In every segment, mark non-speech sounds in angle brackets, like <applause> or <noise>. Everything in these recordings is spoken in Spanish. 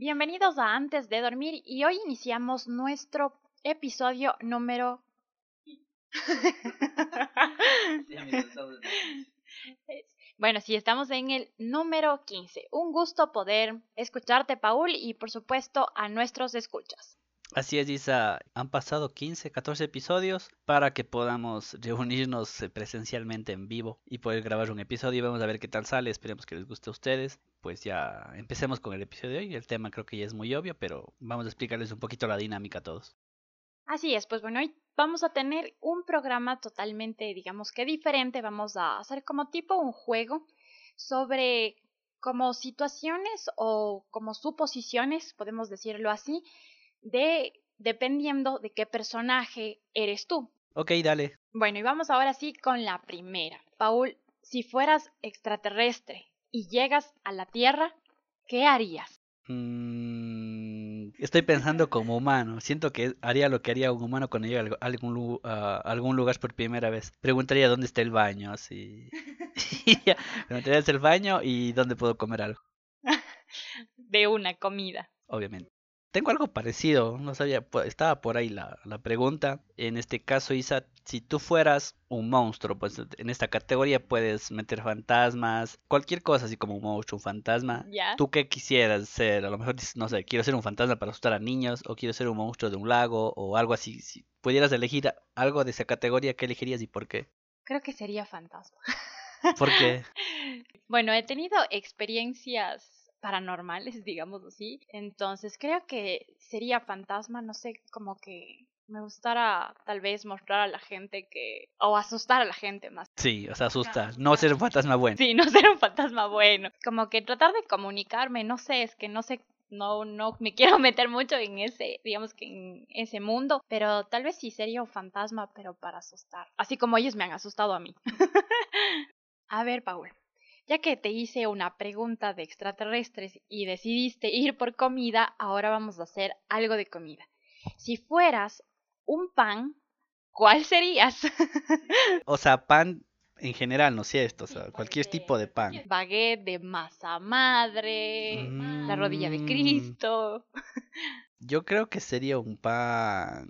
Bienvenidos a Antes de Dormir y hoy iniciamos nuestro episodio número... <laughs> <laughs> bueno, sí, estamos en el número 15. Un gusto poder escucharte, Paul, y por supuesto a nuestros escuchas. Así es, Isa. Han pasado 15, 14 episodios para que podamos reunirnos eh, presencialmente en vivo y poder grabar un episodio. Vamos a ver qué tal sale. Esperemos que les guste a ustedes. Pues ya empecemos con el episodio de hoy. El tema creo que ya es muy obvio, pero vamos a explicarles un poquito la dinámica a todos. Así es, pues bueno, hoy vamos a tener un programa totalmente, digamos que diferente. Vamos a hacer como tipo un juego sobre como situaciones o como suposiciones, podemos decirlo así, de dependiendo de qué personaje eres tú. Ok, dale. Bueno, y vamos ahora sí con la primera. Paul, si fueras extraterrestre y llegas a la Tierra, ¿qué harías? Mm, estoy pensando como humano. Siento que haría lo que haría un humano cuando llega a algún, algún lugar por primera vez. Preguntaría dónde está el baño, así. <laughs> <laughs> Preguntaría dónde está el baño y dónde puedo comer algo. <laughs> De una comida. Obviamente. Tengo algo parecido, no sabía, estaba por ahí la, la, pregunta. En este caso, Isa, si tú fueras un monstruo, pues en esta categoría puedes meter fantasmas, cualquier cosa así como un monstruo, un fantasma. ¿Tú qué quisieras ser? A lo mejor dices, no sé, quiero ser un fantasma para asustar a niños, o quiero ser un monstruo de un lago, o algo así. Si pudieras elegir algo de esa categoría, ¿qué elegirías y por qué? Creo que sería fantasma. ¿Por qué? <laughs> bueno, he tenido experiencias paranormales, <laughs> digamos así. Entonces creo que sería fantasma, no sé, como que me gustara tal vez mostrar a la gente que... o asustar a la gente más. Sí, o sea, asustar, no ser un fantasma bueno. Sí, no <laughs> ser un fantasma bueno. Como que tratar de comunicarme, no sé, es que no sé no, no me quiero <laughs> meter mucho en ese, digamos que en ese mundo, pero tal vez sí sería un fantasma, pero para asustar. Así como ellos me han asustado a mí. a ver, Paul, ya que te hice una pregunta de extraterrestres y decidiste ir por comida, ahora vamos a hacer algo de comida. Si fueras un pan, ¿cuál serías? <laughs> o sea, pan en general, ¿no es cierto? O sea, cualquier tipo de pan. Baguette de masa madre, la rodilla de mm. Cristo. <laughs> Yo creo que sería un pan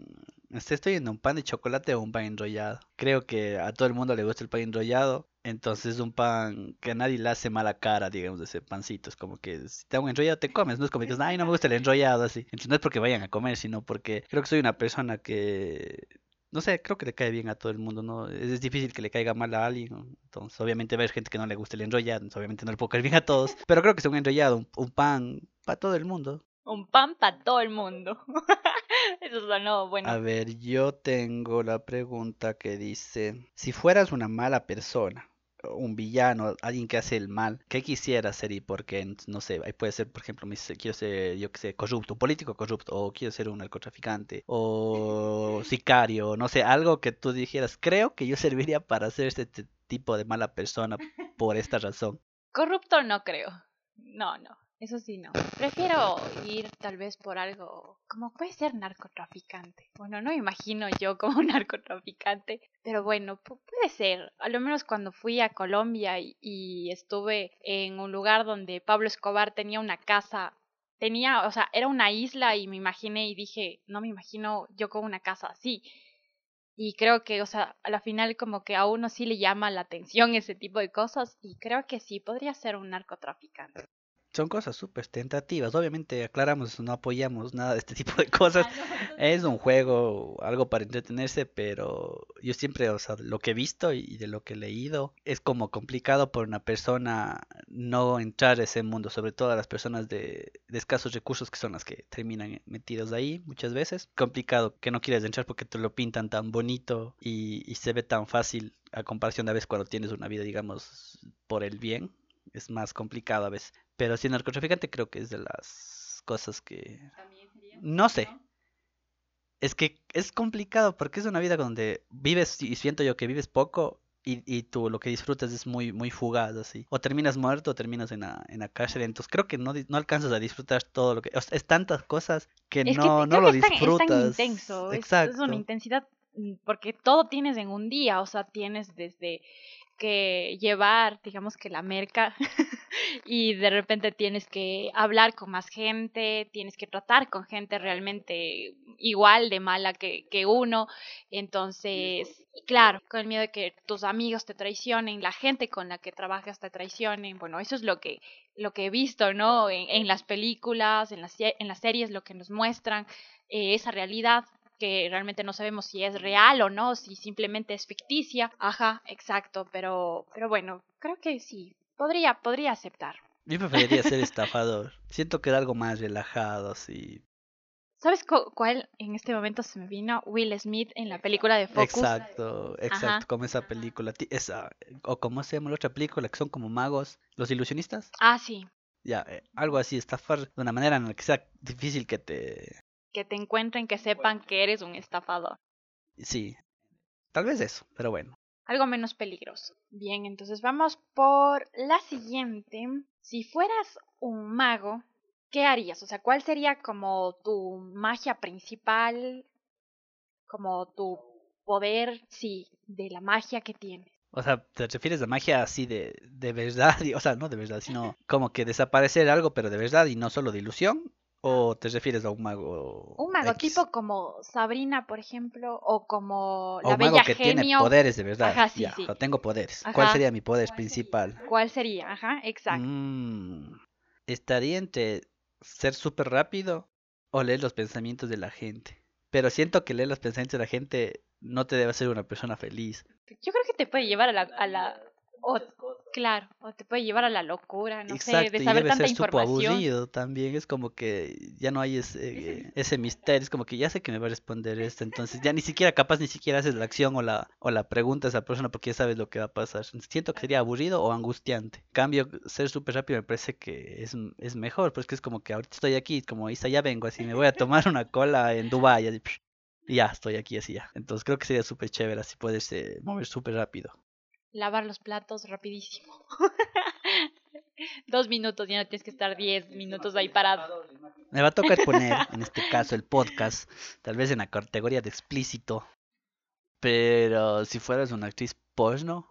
estoy en un pan de chocolate o un pan enrollado. Creo que a todo el mundo le gusta el pan enrollado. Entonces es un pan que a nadie le hace mala cara, digamos, ese pancito. Es como que si te hago un enrollado te comes. No es como que ay, no me gusta el enrollado así. Entonces no es porque vayan a comer, sino porque creo que soy una persona que no sé, creo que le cae bien a todo el mundo, ¿no? Es difícil que le caiga mal a alguien, Entonces, obviamente va a haber gente que no le guste el enrollado, obviamente no le puedo caer bien a todos, pero creo que es un enrollado, un pan para todo el mundo. Un pan para todo el mundo. <laughs> <laughs> Eso sonó bueno. A ver, yo tengo la pregunta que dice, si fueras una mala persona, un villano, alguien que hace el mal, ¿qué quisiera ser y por qué? No sé, ahí puede ser, por ejemplo, quiero ser, yo que sé, corrupto, un político corrupto, o quiero ser un narcotraficante, o <laughs> sicario, no sé, algo que tú dijeras, creo que yo serviría para ser este tipo de mala persona por esta razón. Corrupto no creo. No, no. Eso sí, no. Prefiero ir tal vez por algo como puede ser narcotraficante. Bueno, no me imagino yo como <laughs> narcotraficante, pero bueno, puede ser. A lo menos cuando fui a Colombia y, estuve en un lugar donde Pablo Escobar tenía una casa, tenía, o sea, era una isla y me imaginé y dije, no me imagino yo con una casa así. Y creo que, o sea, a la final como que a uno sí le llama la atención ese tipo de cosas y creo que sí, podría ser un narcotraficante son cosas súper tentativas. Obviamente aclaramos, no apoyamos nada de este <laughs> tipo de cosas. Es un juego, algo para entretenerse, pero yo siempre, o sea, lo que he visto y de lo que he leído, es como complicado por una persona no entrar a ese mundo, sobre todo a las personas de, escasos recursos que son las que terminan metidos ahí muchas veces. Complicado que no quieres entrar porque te lo pintan tan bonito y, y se ve tan fácil a comparación de a veces cuando tienes una vida, digamos, por el bien. Es más complicado a veces. Pero si narcotraficante creo que es de las cosas que... No sé. Es que es complicado porque es una vida donde vives y siento yo que vives poco y, y tú lo que disfrutas es muy muy fugaz así. O terminas muerto o terminas en la, en la cárcel. Entonces creo que no, no alcanzas a disfrutar todo lo que... es tantas cosas que no, no lo disfrutas. Es tan intenso. Exacto. es una intensidad mm, porque todo tienes en un día. O sea, tienes desde que llevar, digamos que la merca, <laughs> y de repente tienes que hablar con más gente, tienes que tratar con gente realmente igual de mala que, que uno. Entonces, claro, con el miedo de que tus amigos te traicionen, la gente con la que trabajas te traicionen. Bueno, eso es lo que, lo que he visto, ¿no? En, en las películas, en las, en las series, lo que nos muestran, eh, esa realidad que realmente no sabemos si es real o no, si simplemente es ficticia. Ajá, exacto, pero, pero bueno, creo que sí, podría, podría aceptar. Yo preferiría ser <laughs> estafador. Siento que era algo más relajado, así. ¿Sabes cuál en este momento se me vino? Will Smith en la película de Focus. Exacto, exacto, como esa película. Esa, o como se llama la otra película, que son como magos, los ilusionistas. Ah, sí. Ya, eh, algo así, estafar de una manera en la que sea difícil que te que te encuentren, que sepan que eres un estafador. Sí, tal vez eso, pero bueno. Algo menos peligroso. Bien, entonces vamos por la siguiente. Si fueras un mago, ¿qué harías? O sea, ¿cuál sería como tu magia principal? Como tu poder, sí, de la magia que tienes. O sea, ¿te refieres a magia así de, de verdad? <laughs> O sea, no de verdad, sino como que desaparecer algo, pero de verdad y no solo de ilusión. ¿O te refieres a un mago? Un mago tipo como Sabrina, por ejemplo, o como la un mago que tiene poderes de verdad. Ajá, sí, sí. tengo poderes. ¿Cuál sería mi poder principal? ¿Cuál sería? Ajá, exacto. Mm, estaría entre ser súper rápido o leer los pensamientos de la gente. Pero siento que leer los pensamientos de la gente no te debe hacer una persona feliz. Yo creo que te puede llevar a la, a la o, claro, o te puede llevar a la locura, no sé, de saber y debe tanta ser información. aburrido también, es como que ya no hay ese, <laughs> ese misterio, es como que ya sé que me va a responder esto, entonces ya ni siquiera capaz ni siquiera haces la acción o la, o la pregunta a esa persona porque ya sabes lo que va a pasar. Siento que sería aburrido o angustiante. En cambio, ser súper rápido me parece que es, es mejor, porque es como que ahorita estoy aquí, como Isa, ya vengo, así me voy a tomar una cola en Dubai, y ya estoy aquí así ya. Entonces creo que sería súper chévere, así puedes eh, mover súper rápido lavar los platos rapidísimo. <laughs> Dos minutos, ya no tienes que estar diez minutos ahí parado. Me va a tocar poner, <laughs> en este caso, el podcast, tal vez en la categoría de explícito. Pero si fueras una actriz porno,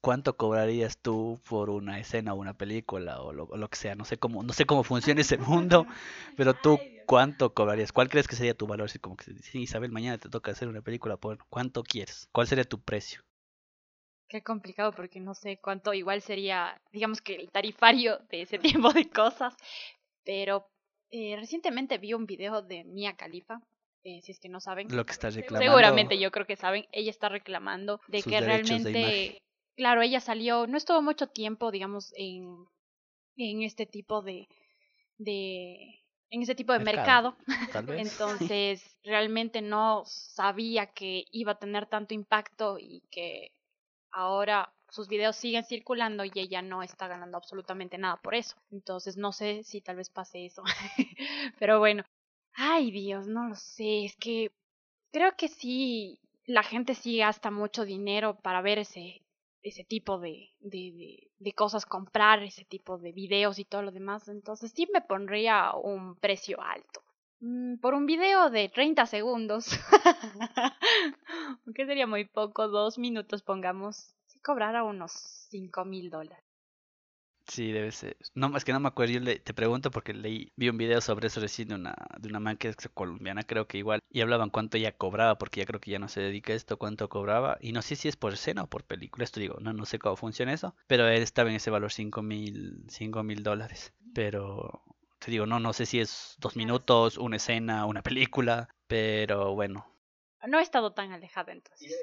¿cuánto cobrarías tú por una escena o una película o lo, que sea? No sé cómo, no sé cómo funciona ese mundo, pero tú ¿cuánto cobrarías? ¿Cuál crees que sería tu valor? Si como que si Isabel mañana te toca hacer una película porno, ¿cuánto quieres? ¿Cuál sería tu precio? Qué complicado porque no sé cuánto igual sería, digamos que el tarifario de ese <laughs> tipo de cosas. Pero eh, recientemente vi un video de Mia Khalifa, eh, si es que no saben. Lo que está reclamando. Seguramente yo creo que saben. Ella está reclamando de que realmente, claro, ella salió, no estuvo mucho tiempo, digamos, en, en este tipo de, de en ese tipo de mercado. <laughs> Entonces, <laughs> realmente no sabía que iba a tener tanto impacto y que ahora sus videos siguen circulando y ella no está ganando absolutamente nada por eso. Entonces no sé si tal vez pase eso. <laughs> Pero bueno, ay Dios, no lo sé, es que creo que sí, la gente sí gasta mucho dinero para ver ese, ese tipo de, de, de, cosas, comprar ese tipo de videos y todo lo demás. Entonces sí me pondría un precio alto. Mm, por un video de 30 segundos, <laughs> aunque sería muy poco, dos minutos pongamos, si cobrara unos 5 mil dólares. Sí, debe ser. No, es que no me acuerdo. Yo le, te pregunto porque leí, vi un video sobre eso recién de una, de una man que es colombiana, creo que igual. Y hablaban cuánto ella cobraba, porque ya creo que ya no se dedica a esto, cuánto cobraba. Y no sé si es por escena o por película. Esto digo, no, no sé cómo funciona eso. Pero él estaba en ese valor 5 mil, 5 mil dólares. Pero te digo, no, no sé si es dos minutos, una escena, una película, pero bueno. No he estado tan alejado entonces.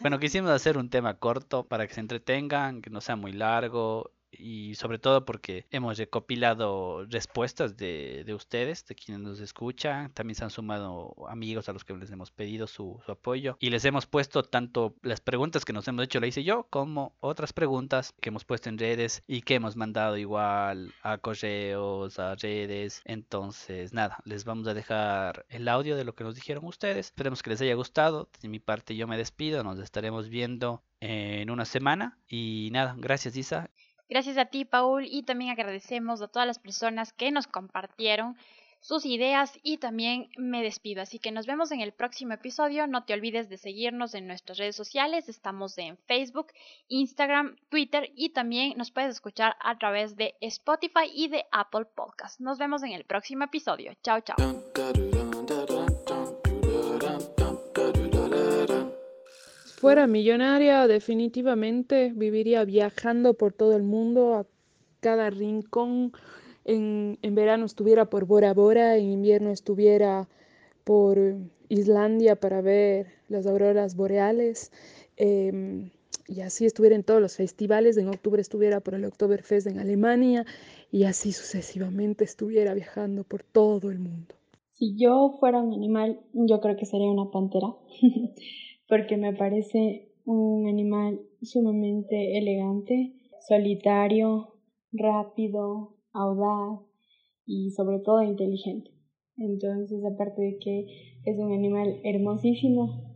Bueno, quisimos hacer un tema corto para que se entretengan, que no sea muy largo y sobre todo porque hemos recopilado respuestas de, de, ustedes, de quienes nos escuchan. También se han sumado amigos a los que les hemos pedido su, su, apoyo y les hemos puesto tanto las preguntas que nos hemos hecho, la hice yo, como otras preguntas que hemos puesto en redes y que hemos mandado igual a correos, a redes. Entonces, nada, les vamos a dejar el audio de lo que nos dijeron ustedes. Esperemos que les haya gustado. De mi parte, yo me despido. Nos estaremos viendo en una semana. Y nada, gracias Isa. Gracias a ti, Paul, y también agradecemos a todas las personas que nos compartieron sus ideas y también me despido. Así que nos vemos en el próximo episodio. No te olvides de seguirnos en nuestras redes sociales. Estamos en Facebook, Instagram, Twitter y también nos puedes escuchar a través de Spotify y de Apple Podcast. Nos vemos en el próximo episodio. Chao, chao. Fuera millonaria, definitivamente viviría viajando por todo el mundo, a cada rincón. En, en verano estuviera por Bora Bora, en invierno estuviera por Islandia para ver las auroras boreales. Em, y así estuviera en todos los festivales, en octubre estuviera por el Oktoberfest en Alemania y así sucesivamente estuviera viajando por todo el mundo. Si yo fuera un animal, yo creo que sería una pantera, <laughs> porque me parece un animal sumamente elegante, solitario, rápido, audaz y sobre todo inteligente. Entonces, aparte de que es un animal hermosísimo,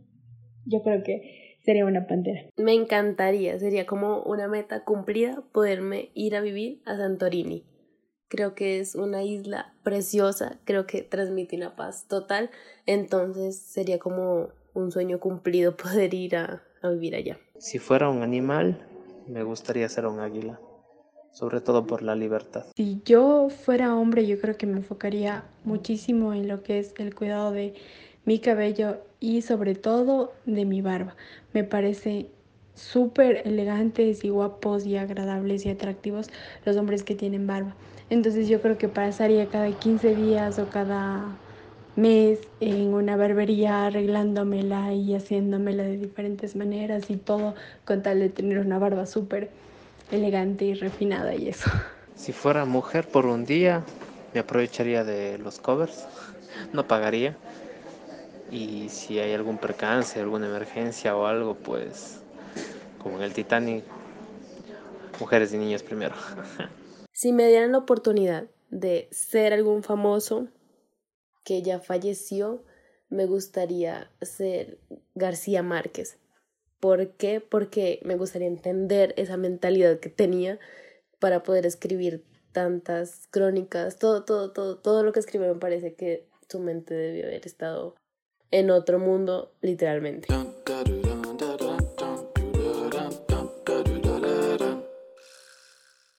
yo creo que sería una pantera. Me encantaría, sería como una meta cumplida poderme ir a vivir a Santorini. Creo que es una isla preciosa, creo que transmite una paz total, entonces sería como un sueño cumplido <laughs> poder ir a, a vivir allá. Si fuera un animal, me gustaría ser un águila sobre todo por la libertad. Si yo fuera hombre, yo creo que me enfocaría muchísimo en lo que es el cuidado de mi cabello y sobre todo de mi barba. Me parece súper elegantes y guapos y agradables y atractivos los hombres que tienen barba. Entonces yo creo que pasaría cada 15 días o cada mes en una barbería arreglándomela y haciéndomela de diferentes maneras y todo con tal de tener una barba súper elegante y refinada y eso. Si fuera mujer por un día, me aprovecharía de los covers, no pagaría. Y si hay algún percance, alguna emergencia o algo, pues como en el Titanic, mujeres y niños primero. <laughs> Si me dieran la oportunidad de ser algún famoso que ya falleció, me gustaría ser García Márquez. ¿Por qué? Porque me gustaría entender esa mentalidad que tenía para poder escribir tantas crónicas, todo, todo, todo, todo lo que escribe me parece que su mente debió haber estado en otro mundo, literalmente.